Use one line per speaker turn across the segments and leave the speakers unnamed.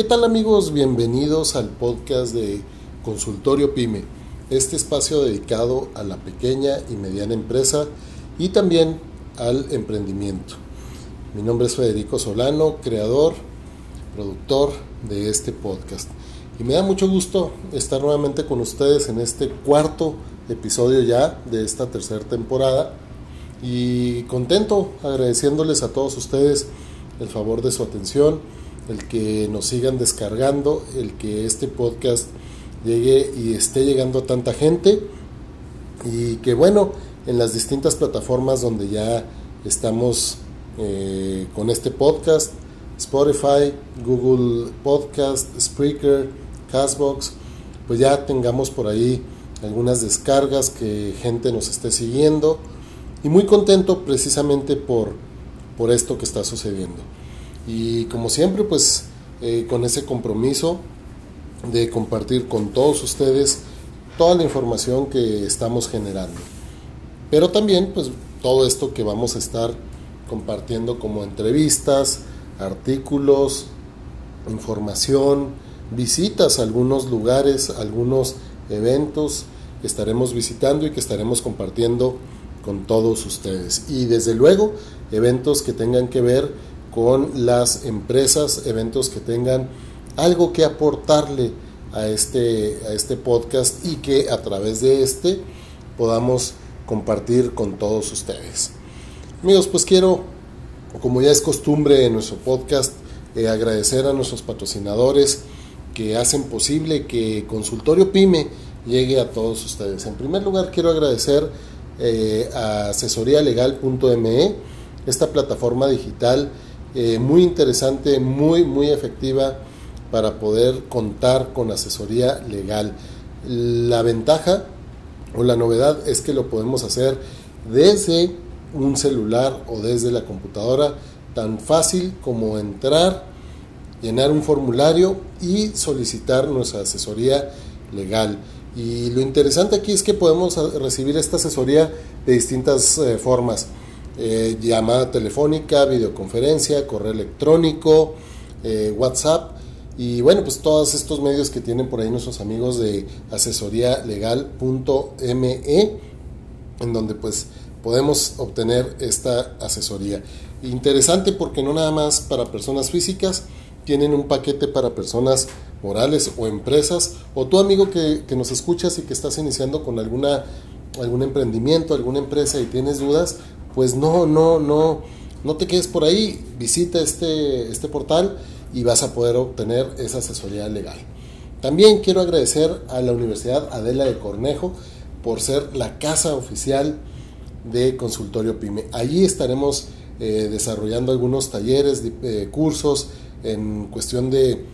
¿Qué tal amigos? Bienvenidos al podcast de Consultorio Pyme, este espacio dedicado a la pequeña y mediana empresa y también al emprendimiento. Mi nombre es Federico Solano, creador, productor de este podcast. Y me da mucho gusto estar nuevamente con ustedes en este cuarto episodio ya de esta tercera temporada. Y contento agradeciéndoles a todos ustedes el favor de su atención el que nos sigan descargando, el que este podcast llegue y esté llegando a tanta gente y que bueno, en las distintas plataformas donde ya estamos eh, con este podcast, Spotify, Google Podcast, Spreaker, Castbox, pues ya tengamos por ahí algunas descargas, que gente nos esté siguiendo y muy contento precisamente por, por esto que está sucediendo. Y como siempre, pues eh, con ese compromiso de compartir con todos ustedes toda la información que estamos generando. Pero también, pues todo esto que vamos a estar compartiendo como entrevistas, artículos, información, visitas a algunos lugares, algunos eventos que estaremos visitando y que estaremos compartiendo con todos ustedes. Y desde luego, eventos que tengan que ver con las empresas, eventos que tengan algo que aportarle a este, a este podcast y que a través de este podamos compartir con todos ustedes. Amigos, pues quiero, como ya es costumbre en nuestro podcast, eh, agradecer a nuestros patrocinadores que hacen posible que Consultorio Pyme llegue a todos ustedes. En primer lugar, quiero agradecer eh, a asesorialegal.me, esta plataforma digital eh, muy interesante, muy, muy efectiva para poder contar con asesoría legal. La ventaja o la novedad es que lo podemos hacer desde un celular o desde la computadora, tan fácil como entrar, llenar un formulario y solicitar nuestra asesoría legal. Y lo interesante aquí es que podemos recibir esta asesoría de distintas eh, formas. Eh, llamada telefónica, videoconferencia, correo electrónico, eh, WhatsApp y bueno, pues todos estos medios que tienen por ahí nuestros amigos de asesorialegal.me en donde pues podemos obtener esta asesoría. Interesante porque no nada más para personas físicas, tienen un paquete para personas morales o empresas, o tu amigo que, que nos escuchas y que estás iniciando con alguna algún emprendimiento, alguna empresa y tienes dudas, pues no, no, no, no te quedes por ahí, visita este, este portal y vas a poder obtener esa asesoría legal. También quiero agradecer a la Universidad Adela de Cornejo por ser la casa oficial de Consultorio PYME. Allí estaremos eh, desarrollando algunos talleres, eh, cursos en cuestión de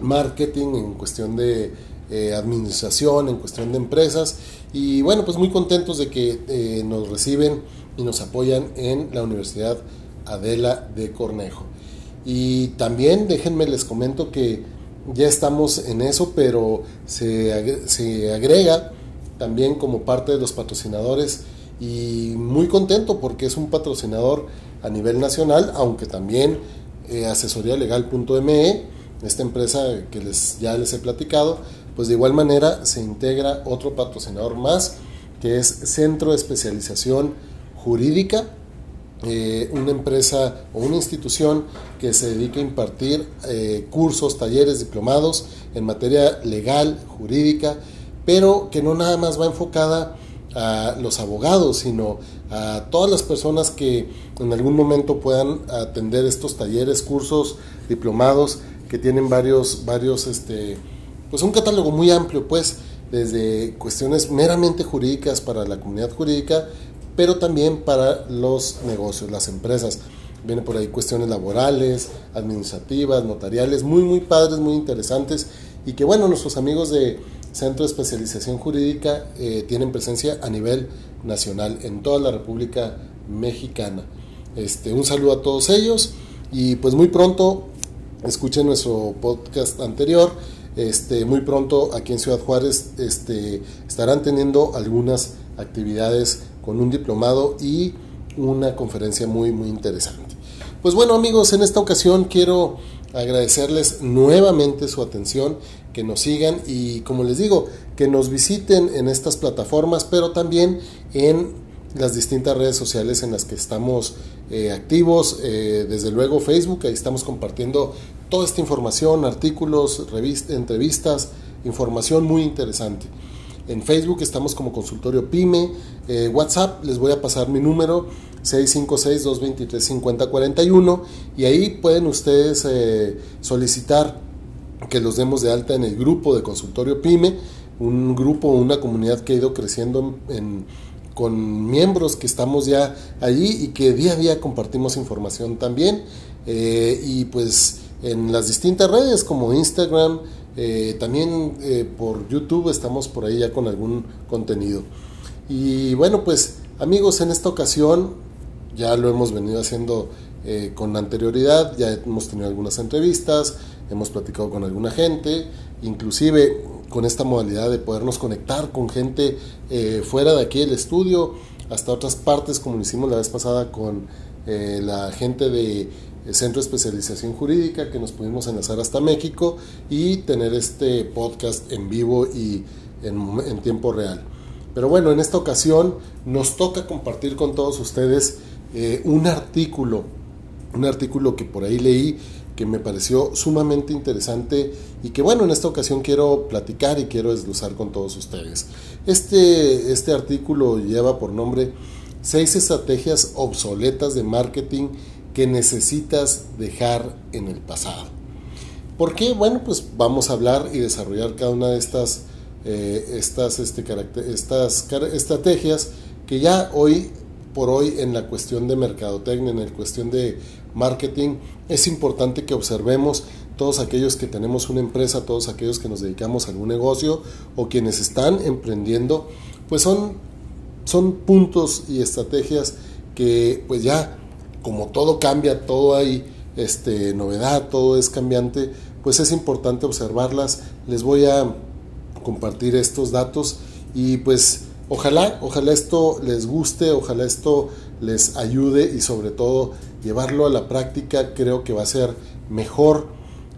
marketing, en cuestión de eh, administración, en cuestión de empresas. Y bueno, pues muy contentos de que nos reciben y nos apoyan en la Universidad Adela de Cornejo. Y también déjenme les comento que ya estamos en eso, pero se, se agrega también como parte de los patrocinadores y muy contento porque es un patrocinador a nivel nacional, aunque también eh, asesorialegal.me, esta empresa que les, ya les he platicado, pues de igual manera se integra otro patrocinador más, que es Centro de Especialización jurídica, eh, una empresa o una institución que se dedica a impartir eh, cursos, talleres, diplomados en materia legal, jurídica, pero que no nada más va enfocada a los abogados, sino a todas las personas que en algún momento puedan atender estos talleres, cursos, diplomados, que tienen varios, varios, este, pues un catálogo muy amplio, pues, desde cuestiones meramente jurídicas para la comunidad jurídica, pero también para los negocios, las empresas. Viene por ahí cuestiones laborales, administrativas, notariales, muy, muy padres, muy interesantes y que bueno, nuestros amigos de Centro de Especialización Jurídica eh, tienen presencia a nivel nacional en toda la República Mexicana. Este, un saludo a todos ellos y pues muy pronto escuchen nuestro podcast anterior. Este, muy pronto aquí en Ciudad Juárez este, estarán teniendo algunas actividades con un diplomado y una conferencia muy muy interesante. Pues bueno amigos, en esta ocasión quiero agradecerles nuevamente su atención, que nos sigan y como les digo, que nos visiten en estas plataformas, pero también en las distintas redes sociales en las que estamos eh, activos, eh, desde luego Facebook, ahí estamos compartiendo toda esta información, artículos, revistas, entrevistas, información muy interesante. En Facebook estamos como consultorio PYME, eh, WhatsApp, les voy a pasar mi número 656-223-5041 y ahí pueden ustedes solicitar que los demos de alta en el grupo de consultorio PYME, un grupo, una comunidad que ha ido creciendo en con miembros que estamos ya allí y que día a día compartimos información también. Eh, y pues en las distintas redes como Instagram, eh, también eh, por YouTube estamos por ahí ya con algún contenido. Y bueno, pues amigos, en esta ocasión ya lo hemos venido haciendo con anterioridad, ya hemos tenido algunas entrevistas, hemos platicado con alguna gente, inclusive con esta modalidad de podernos conectar con gente eh, fuera de aquí del estudio, hasta otras partes, como lo hicimos la vez pasada con eh, la gente de eh, Centro de Especialización Jurídica, que nos pudimos enlazar hasta México y tener este podcast en vivo y en, tiempo real. Pero bueno, en esta ocasión nos toca compartir con todos ustedes un artículo, un artículo que por ahí leí que me pareció sumamente interesante y que bueno, en esta ocasión quiero platicar y quiero desglosar con todos ustedes. Este, este artículo lleva por nombre seis estrategias obsoletas de marketing que necesitas dejar en el pasado. ¿Por qué? Bueno, pues vamos a hablar y desarrollar cada una de estas, eh, estas, este, estas estrategias que ya hoy por hoy en la cuestión de mercadotecnia, en la cuestión de marketing, es importante que observemos todos aquellos que tenemos una empresa, todos aquellos que nos dedicamos a algún negocio o quienes están emprendiendo, pues son, son puntos y estrategias que pues ya como todo cambia, todo hay este, novedad, todo es cambiante, pues es importante observarlas. Les voy a compartir estos datos y pues Ojalá, ojalá esto les guste, ojalá esto les ayude y sobre todo llevarlo a la práctica creo que va a ser mejor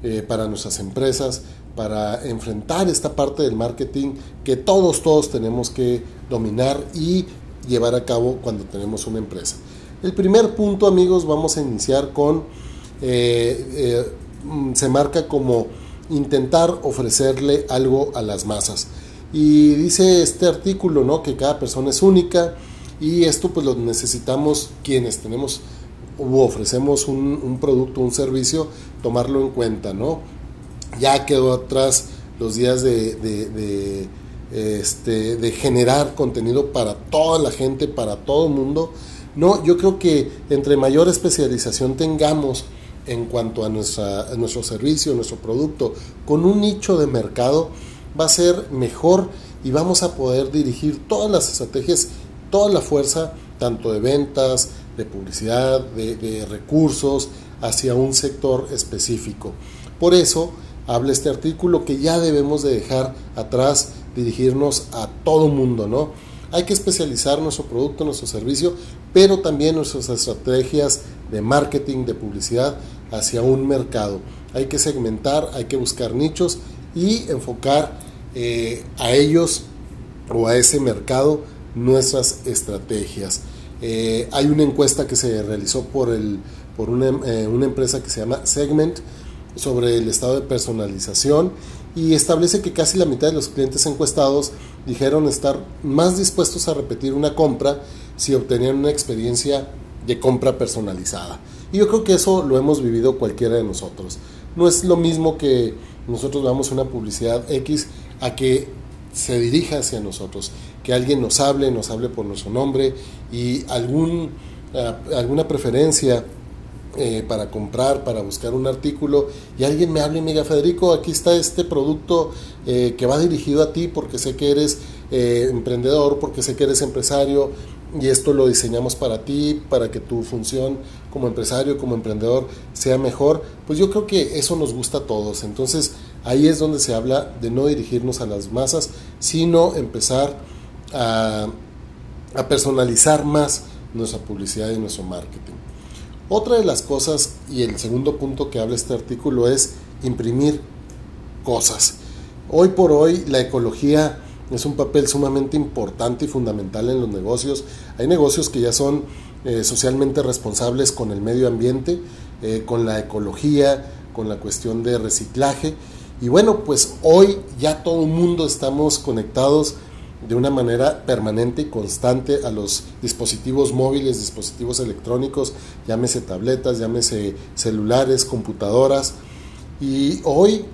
eh, para nuestras empresas, para enfrentar esta parte del marketing que todos, todos tenemos que dominar y llevar a cabo cuando tenemos una empresa. El primer punto, amigos, vamos a iniciar con, eh, eh, mm, se marca como intentar ofrecerle algo a las masas. Y dice este artículo, ¿no? Que cada persona es única y esto pues lo necesitamos quienes tenemos u ofrecemos un, producto, un servicio, tomarlo en cuenta, ¿no? Ya quedó atrás los días de, de, este, de generar contenido para toda la gente, para todo el mundo. No, yo creo que entre mayor especialización tengamos en cuanto a, nuestro servicio, nuestro producto, con un nicho de mercado, va a ser mejor y vamos a poder dirigir todas las estrategias, toda la fuerza, tanto de ventas, de publicidad, de, recursos, hacia un sector específico. Por eso habla este artículo que ya debemos de dejar atrás, dirigirnos a todo mundo, ¿no? Hay que especializar nuestro producto, nuestro servicio, pero también nuestras estrategias de marketing, de publicidad hacia un mercado. Hay que segmentar, hay que buscar nichos y enfocar eh, a ellos o a ese mercado nuestras estrategias. Eh, hay una encuesta que se realizó por, el, por una, eh, una, empresa que se llama Segment sobre el estado de personalización y establece que casi la mitad de los clientes encuestados dijeron estar más dispuestos a repetir una compra si obtenían una experiencia de compra personalizada. Y yo creo que eso lo hemos vivido cualquiera de nosotros. No es lo mismo que nosotros veamos una publicidad X a que se dirija hacia nosotros, que alguien nos hable, nos hable por nuestro nombre y algún, eh, alguna preferencia eh, para comprar, para buscar un artículo y alguien me hable y me diga, Federico, aquí está este producto eh, que va dirigido a ti porque sé que eres emprendedor, porque sé que eres empresario y esto lo diseñamos para ti, para que tu función como empresario, como emprendedor sea mejor, pues yo creo que eso nos gusta a todos. Entonces, Ahí es donde se habla de no dirigirnos a las masas, sino empezar a, personalizar más nuestra publicidad y nuestro marketing. Otra de las cosas, y el segundo punto que habla este artículo, es imprimir cosas. Hoy por hoy la ecología es un papel sumamente importante y fundamental en los negocios. Hay negocios que ya son eh, socialmente responsables con el medio ambiente, eh, con la ecología, con la cuestión de reciclaje. Y bueno, pues hoy ya todo el mundo estamos conectados de una manera permanente y constante a los dispositivos móviles, dispositivos electrónicos, llámese tabletas, llámese celulares, computadoras. Y hoy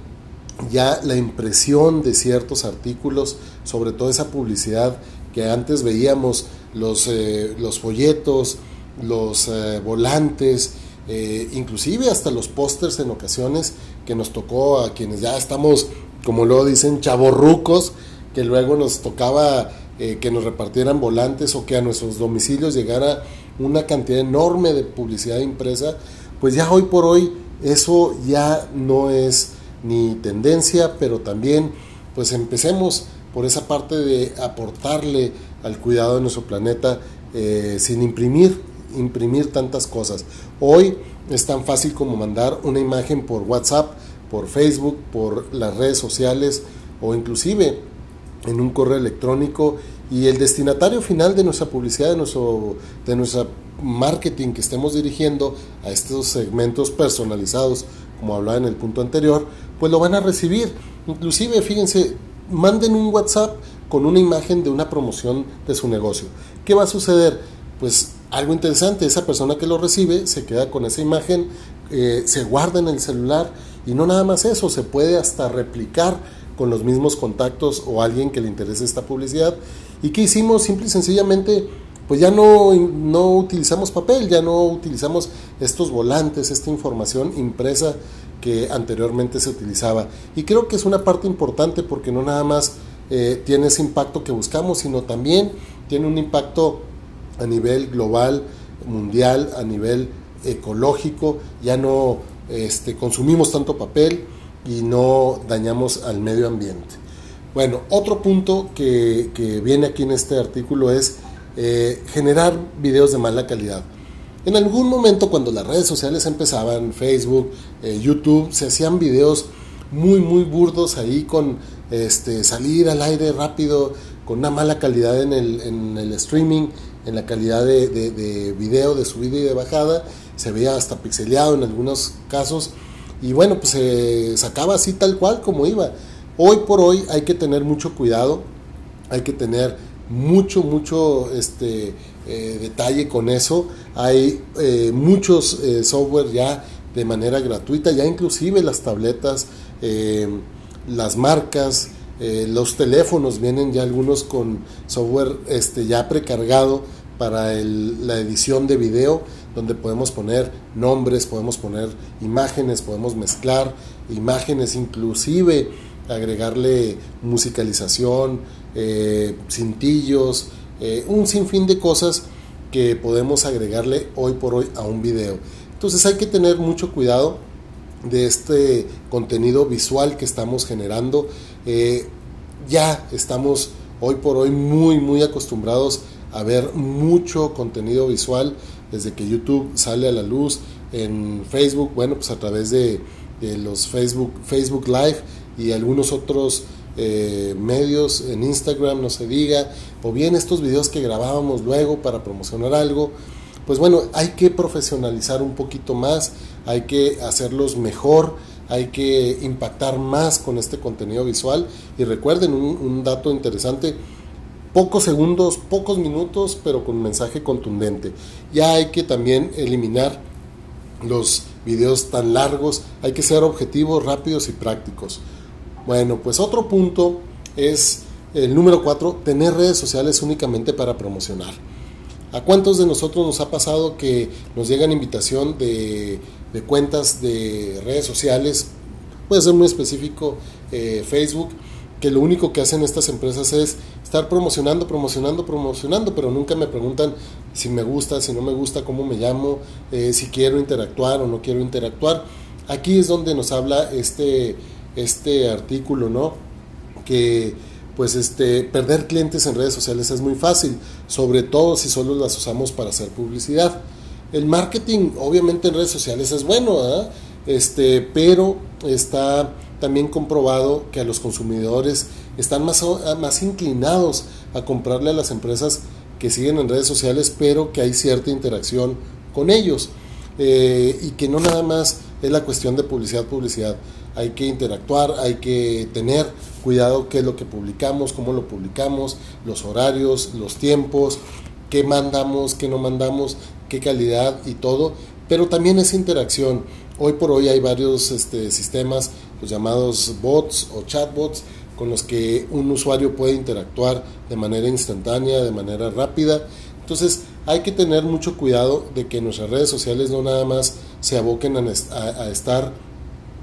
ya la impresión de ciertos artículos, sobre todo esa publicidad que antes veíamos, los, eh, los folletos, los eh, volantes, eh, inclusive hasta los pósters en ocasiones que nos tocó a quienes ya estamos, como lo dicen, chavorrucos, que luego nos tocaba que nos repartieran volantes o que a nuestros domicilios llegara una cantidad enorme de publicidad impresa, pues ya hoy por hoy eso ya no es ni tendencia, pero también pues empecemos por esa parte de aportarle al cuidado de nuestro planeta eh, sin imprimir, imprimir tantas cosas. Hoy es tan fácil como mandar una imagen por WhatsApp, por Facebook, por las redes sociales o inclusive en un correo electrónico y el destinatario final de nuestra publicidad, de nuestro, de marketing que estemos dirigiendo a estos segmentos personalizados, como hablaba en el punto anterior, pues lo van a recibir. Inclusive, fíjense, manden un WhatsApp con una imagen de una promoción de su negocio. ¿Qué va a suceder? Pues algo interesante, esa persona que lo recibe se queda con esa imagen, eh, se guarda en el celular y no nada más eso, se puede hasta replicar con los mismos contactos o alguien que le interese esta publicidad. ¿Y qué hicimos? Simple y sencillamente, pues ya no, no utilizamos papel, ya no utilizamos estos volantes, esta información impresa que anteriormente se utilizaba. Y creo que es una parte importante porque no nada más eh, tiene ese impacto que buscamos, sino también tiene un impacto a nivel global, mundial, a nivel ecológico, ya no este, consumimos tanto papel y no dañamos al medio ambiente. Bueno, otro punto que, viene aquí en este artículo es eh, generar videos de mala calidad. En algún momento cuando las redes sociales empezaban, Facebook, eh, YouTube, se hacían videos muy, muy burdos ahí con este, salir al aire rápido, con una mala calidad en el, streaming, en la calidad de, de, video, de subida y de bajada, se veía hasta pixeleado en algunos casos, y bueno, pues se sacaba así tal cual como iba. Hoy por hoy hay que tener mucho cuidado, hay que tener mucho, mucho este, eh, detalle con eso. Hay eh, muchos eh, software ya de manera gratuita, ya inclusive las tabletas, las marcas, los teléfonos vienen ya algunos con software este, ya precargado para la edición de video, donde podemos poner nombres, podemos poner imágenes, podemos mezclar imágenes, inclusive agregarle musicalización, cintillos, eh, un sinfín de cosas que podemos agregarle hoy por hoy a un video. Entonces hay que tener mucho cuidado de este contenido visual que estamos generando. Eh, ya estamos hoy por hoy muy, muy acostumbrados a ver mucho contenido visual desde que YouTube sale a la luz en Facebook, bueno, pues a través de, de los Facebook, Facebook Live y algunos otros eh, medios, en Instagram, no se diga, o bien estos videos que grabábamos luego para promocionar algo. Pues bueno, hay que profesionalizar un poquito más, hay que hacerlos mejor, hay que impactar más con este contenido visual. Y recuerden un, dato interesante, pocos segundos, pocos minutos, pero con un mensaje contundente. Ya hay que también eliminar los videos tan largos, hay que ser objetivos, rápidos y prácticos. Bueno, pues otro punto es el número cuatro, tener redes sociales únicamente para promocionar. ¿A cuántos de nosotros nos ha pasado que nos llegan invitación de, cuentas de redes sociales? Puede ser muy específico eh, Facebook, que lo único que hacen estas empresas es estar promocionando, promocionando, promocionando, pero nunca me preguntan si me gusta, si no me gusta, cómo me llamo, eh, si quiero interactuar o no quiero interactuar. Aquí es donde nos habla este este artículo, ¿no? Que pues este perder clientes en redes sociales es muy fácil, sobre todo si solo las usamos para hacer publicidad. el marketing obviamente en redes sociales es bueno, este, pero está también comprobado que a los consumidores están más, más inclinados a comprarle a las empresas que siguen en redes sociales, pero que hay cierta interacción con ellos. Eh, y que no nada más es la cuestión de publicidad, publicidad. Hay que interactuar, hay que tener cuidado qué es lo que publicamos, cómo lo publicamos, los horarios, los tiempos, qué mandamos, qué no mandamos, qué calidad y todo. Pero también es interacción. Hoy por hoy hay varios este, sistemas, los llamados bots o chatbots, con los que un usuario puede interactuar de manera instantánea, de manera rápida. Entonces hay que tener mucho cuidado de que nuestras redes sociales no nada más se aboquen a, estar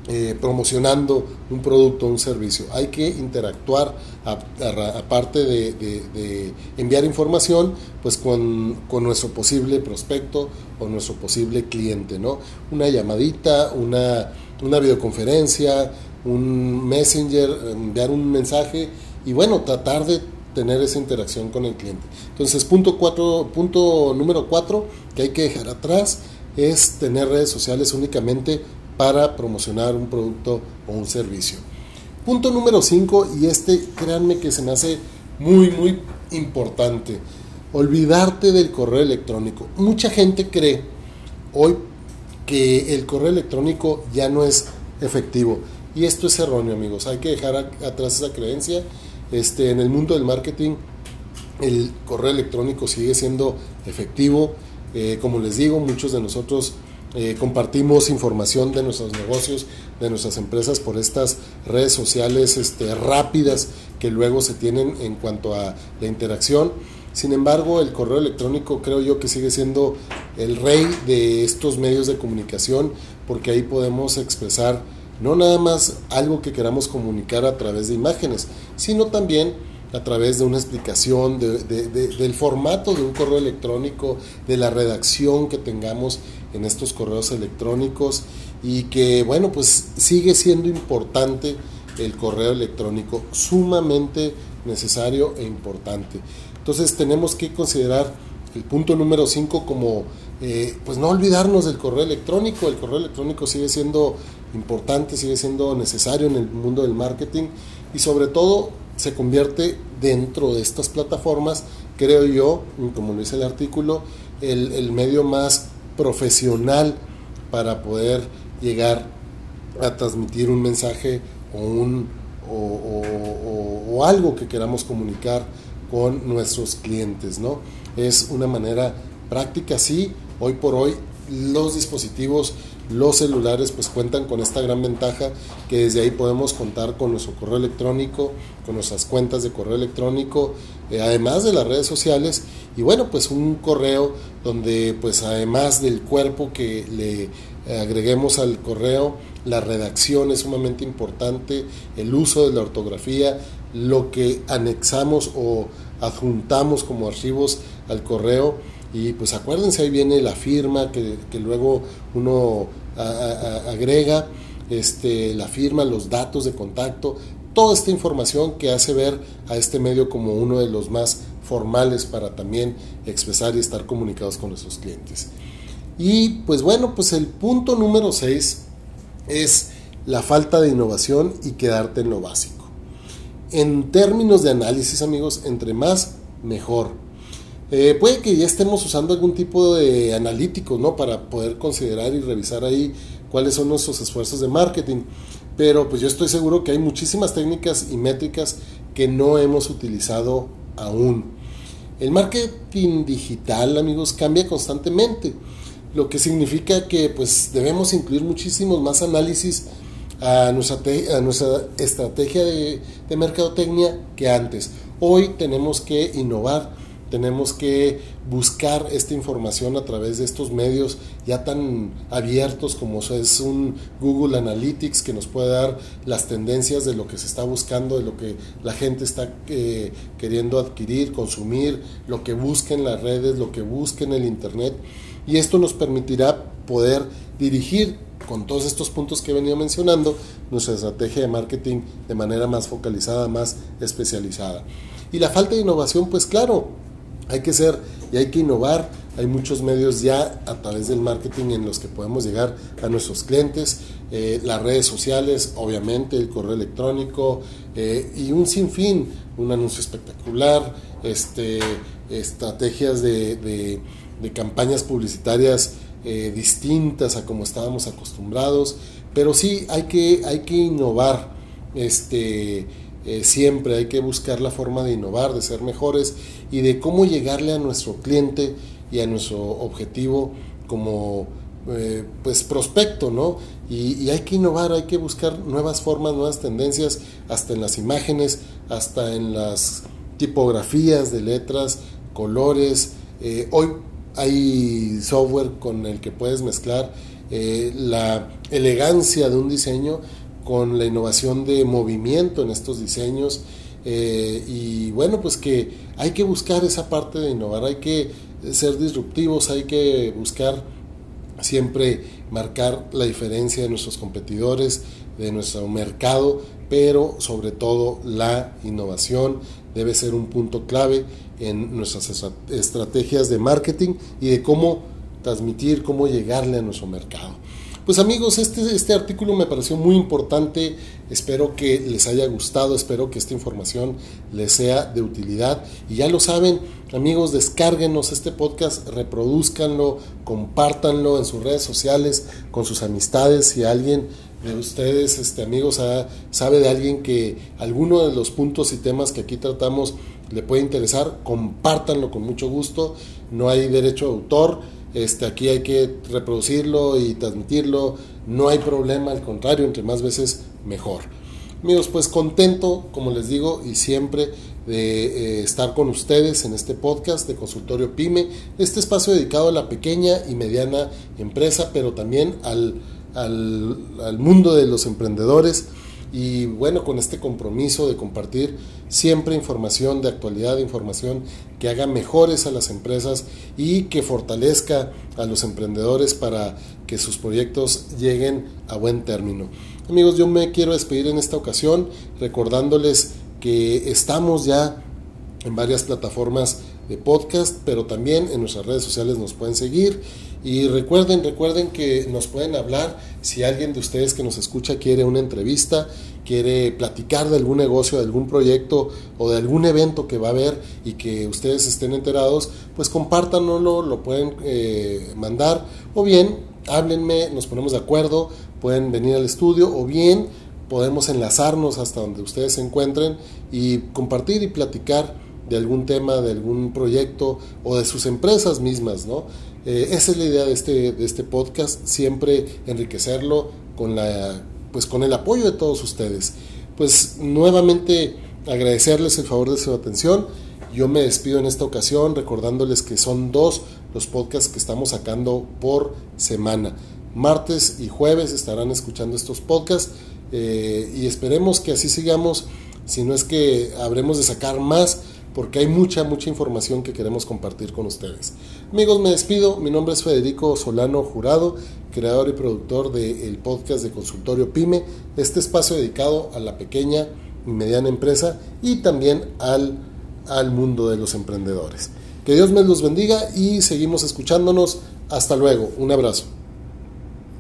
eh, promocionando un producto o un servicio. Hay que interactuar, aparte de, enviar información, pues con, nuestro posible prospecto o nuestro posible cliente, ¿no? Una llamadita, una, una videoconferencia, un messenger, enviar un mensaje y bueno, tratar de tener esa interacción con el cliente. Entonces, punto, cuatro, punto número cuatro que hay que dejar atrás es tener redes sociales únicamente para promocionar un producto o un servicio. Punto número 5, y este créanme que se me hace muy, muy importante, olvidarte del correo electrónico. Mucha gente cree hoy que el correo electrónico ya no es efectivo. Y esto es erróneo, amigos. Hay que dejar atrás esa creencia. Este, en el mundo del marketing, el correo electrónico sigue siendo efectivo. Eh, como les digo, muchos de nosotros eh, compartimos información de nuestros negocios, de nuestras empresas por estas redes sociales este, rápidas que luego se tienen en cuanto a la interacción. Sin embargo, el correo electrónico creo yo que sigue siendo el rey de estos medios de comunicación porque ahí podemos expresar no nada más algo que queramos comunicar a través de imágenes, sino también a través de una explicación del formato de un correo electrónico, de la redacción que tengamos en estos correos electrónicos y que, bueno, pues sigue siendo importante el correo electrónico, sumamente necesario e importante. Entonces tenemos que considerar el punto número 5 como, eh, pues no olvidarnos del correo electrónico, el correo electrónico sigue siendo importante, sigue siendo necesario en el mundo del marketing y sobre todo se convierte dentro de estas plataformas, creo yo, como lo dice el artículo, el, medio más profesional para poder llegar a transmitir un mensaje o, un, o, algo que queramos comunicar con nuestros clientes, ¿no? Es una manera práctica, sí, hoy por hoy los dispositivos los celulares pues cuentan con esta gran ventaja que desde ahí podemos contar con nuestro correo electrónico, con nuestras cuentas de correo electrónico, eh, además de las redes sociales. Y bueno pues un correo donde pues además del cuerpo que le agreguemos al correo, la redacción es sumamente importante, el uso de la ortografía, lo que anexamos o adjuntamos como archivos al correo. Y pues acuérdense, ahí viene la firma que, luego uno agrega, este, la firma, los datos de contacto, toda esta información que hace ver a este medio como uno de los más formales para también expresar y estar comunicados con nuestros clientes. Y pues bueno, pues el punto número 6 es la falta de innovación y quedarte en lo básico. En términos de análisis, amigos, entre más, mejor eh, puede que ya estemos usando algún tipo de analítico, ¿no? Para poder considerar y revisar ahí cuáles son nuestros esfuerzos de marketing. Pero pues yo estoy seguro que hay muchísimas técnicas y métricas que no hemos utilizado aún. El marketing digital, amigos, cambia constantemente, lo que significa que pues debemos incluir muchísimos más análisis a nuestra, a nuestra estrategia de, de mercadotecnia que antes. Hoy tenemos que innovar tenemos que buscar esta información a través de estos medios ya tan abiertos como es un Google Analytics que nos puede dar las tendencias de lo que se está buscando, de lo que la gente está eh, queriendo adquirir, consumir, lo que busca en las redes, lo que busca en el Internet. Y esto nos permitirá poder dirigir con todos estos puntos que he venido mencionando nuestra estrategia de marketing de manera más focalizada, más especializada. Y la falta de innovación, pues claro, hay que ser y hay que innovar, hay muchos medios ya a través del marketing en los que podemos llegar a nuestros clientes, eh, las redes sociales, obviamente, el correo electrónico eh, y un sinfín, un anuncio espectacular, este, estrategias de, campañas publicitarias eh, distintas a como estábamos acostumbrados, pero sí hay que, hay que innovar este, siempre, hay que buscar la forma de innovar, de ser mejores y de cómo llegarle a nuestro cliente y a nuestro objetivo como eh, pues prospecto, ¿no? Y, hay que innovar, hay que buscar nuevas formas, nuevas tendencias, hasta en las imágenes, hasta en las tipografías de letras, colores. Eh, hoy hay software con el que puedes mezclar eh, la elegancia de un diseño con la innovación de movimiento en estos diseños. y bueno, pues que hay que buscar esa parte de innovar, hay que ser disruptivos, hay que buscar siempre marcar la diferencia de nuestros competidores, de nuestro mercado, pero sobre todo la innovación debe ser un punto clave en nuestras estrategias de marketing y de cómo transmitir, cómo llegarle a nuestro mercado. Pues amigos, este, este artículo me pareció muy importante, espero que les haya gustado, espero que esta información les sea de utilidad. Y ya lo saben, amigos, descárguenos este podcast, reproduzcanlo, compártanlo en sus redes sociales, con sus amistades, si alguien de ustedes, este, amigos, sabe de alguien que alguno de los puntos y temas que aquí tratamos le puede interesar, compártanlo con mucho gusto, no hay derecho de autor este, aquí hay que reproducirlo y transmitirlo, no hay problema, al contrario, entre más veces mejor. Amigos, pues contento, como les digo, y siempre de eh, estar con ustedes en este podcast de Consultorio Pyme, este espacio dedicado a la pequeña y mediana empresa, pero también al, al mundo de los emprendedores y bueno, con este compromiso de compartir siempre información de actualidad, información que haga mejores a las empresas y que fortalezca a los emprendedores para que sus proyectos lleguen a buen término. Amigos, yo me quiero despedir en esta ocasión recordándoles que estamos ya en varias plataformas de podcast, pero también en nuestras redes sociales nos pueden seguir. Y recuerden, recuerden que nos pueden hablar si alguien de ustedes que nos escucha quiere una entrevista, quiere platicar de algún negocio, de algún proyecto o de algún evento que va a haber y que ustedes estén enterados, pues compártanlo, lo pueden eh, mandar o bien háblenme, nos ponemos de acuerdo, pueden venir al estudio o bien podemos enlazarnos hasta donde ustedes se encuentren y compartir y platicar de algún tema, de algún proyecto o de sus empresas mismas, ¿no? Eh, esa es la idea de este, de este podcast, siempre enriquecerlo con, la, pues con el apoyo de todos ustedes. Pues nuevamente agradecerles el favor de su atención. Yo me despido en esta ocasión recordándoles que son dos los podcasts que estamos sacando por semana. Martes y jueves estarán escuchando estos podcasts eh, y esperemos que así sigamos, si no es que habremos de sacar más porque hay mucha, mucha información que queremos compartir con ustedes. Amigos, me despido. Mi nombre es Federico Solano Jurado, creador y productor del podcast de Consultorio Pyme, este espacio dedicado a la pequeña y mediana empresa y también al, al mundo de los emprendedores. Que Dios me los bendiga y seguimos escuchándonos. Hasta luego. Un abrazo.